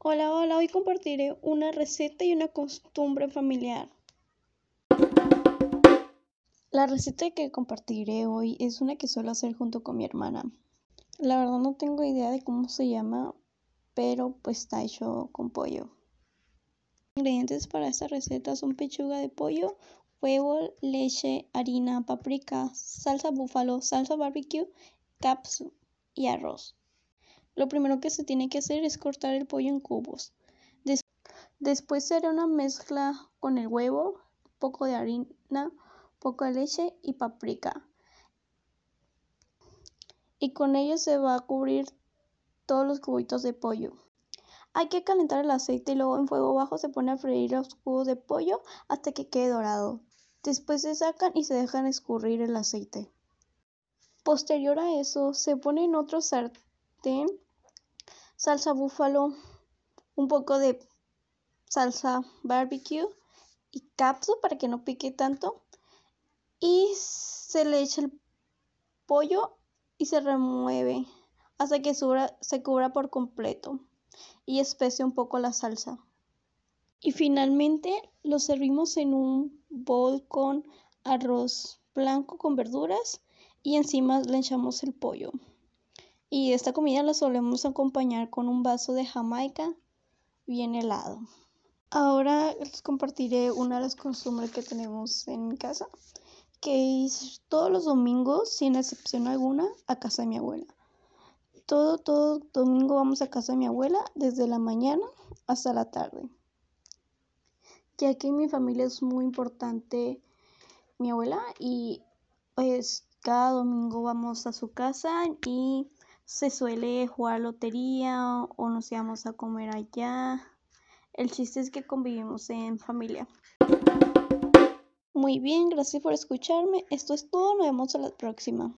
Hola, hola, hoy compartiré una receta y una costumbre familiar. La receta que compartiré hoy es una que suelo hacer junto con mi hermana. La verdad no tengo idea de cómo se llama, pero pues está hecho con pollo. Ingredientes para esta receta son pechuga de pollo, huevo, leche, harina, paprika, salsa búfalo, salsa barbecue, capsu y arroz. Lo primero que se tiene que hacer es cortar el pollo en cubos. después se hará una mezcla con el huevo, poco de harina, poco de leche y paprika. Y con ello se va a cubrir todos los cubitos de pollo. Hay que calentar el aceite y luego en fuego bajo se pone a freír los cubos de pollo hasta que quede dorado. Después se sacan y se dejan escurrir el aceite. Posterior a eso se pone en otro sartén salsa búfalo, un poco de salsa barbecue y capsu para que no pique tanto. Y se le echa el pollo y se remueve hasta que se cubra por completo y especie un poco la salsa. Y finalmente lo servimos en un bol con arroz blanco con verduras y encima le echamos el pollo. Y esta comida la solemos acompañar con un vaso de jamaica bien helado. Ahora les compartiré una de las costumbres que tenemos en mi casa, que es todos los domingos, sin excepción alguna, a casa de mi abuela. Todo, todo domingo vamos a casa de mi abuela, desde la mañana hasta la tarde. Ya que en mi familia es muy importante mi abuela y pues cada domingo vamos a su casa y se suele jugar lotería o nos íbamos a comer allá. El chiste es que convivimos en familia. Muy bien, gracias por escucharme. Esto es todo, nos vemos a la próxima.